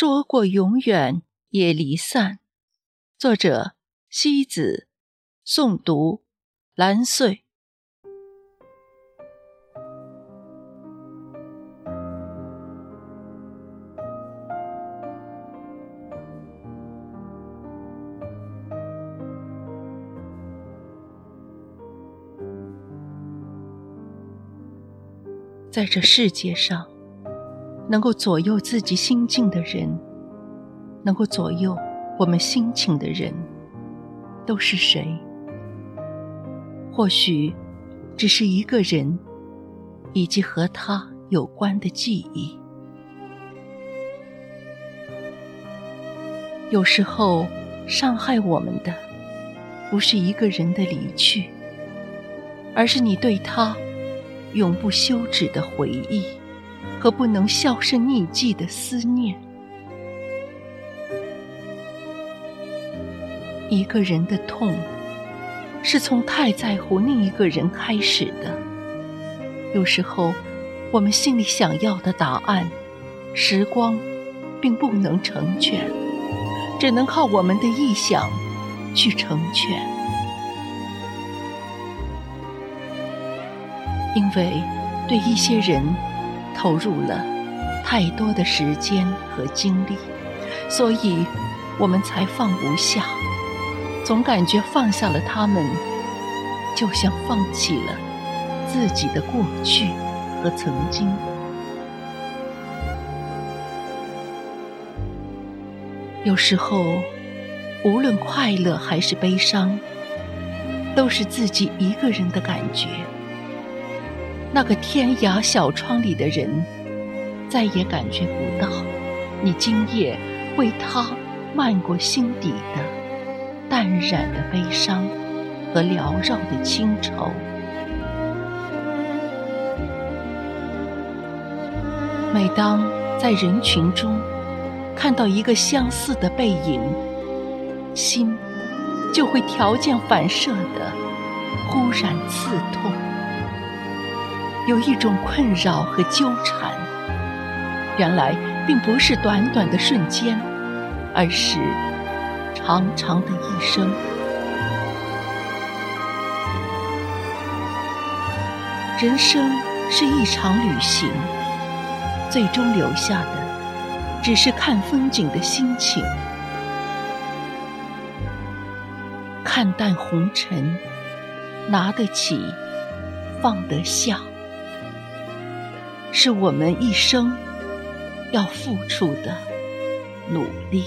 说过永远也离散。作者：西子，诵读：蓝穗。在这世界上，能够左右自己心境的人，能够左右我们心情的人，都是谁？或许只是一个人，以及和他有关的记忆。有时候，伤害我们的，不是一个人的离去，而是你对他。永不休止的回忆和不能销声匿迹的思念。一个人的痛，是从太在乎另一个人开始的。有时候，我们心里想要的答案，时光并不能成全，只能靠我们的臆想去成全。因为对一些人投入了太多的时间和精力，所以我们才放不下，总感觉放下了他们，就像放弃了自己的过去和曾经。有时候，无论快乐还是悲伤，都是自己一个人的感觉。那个天涯小窗里的人，再也感觉不到你今夜为他漫过心底的淡然的悲伤和缭绕的清愁。每当在人群中看到一个相似的背影，心就会条件反射的忽然刺痛。有一种困扰和纠缠，原来并不是短短的瞬间，而是长长的一生。人生是一场旅行，最终留下的只是看风景的心情。看淡红尘，拿得起，放得下。是我们一生要付出的努力。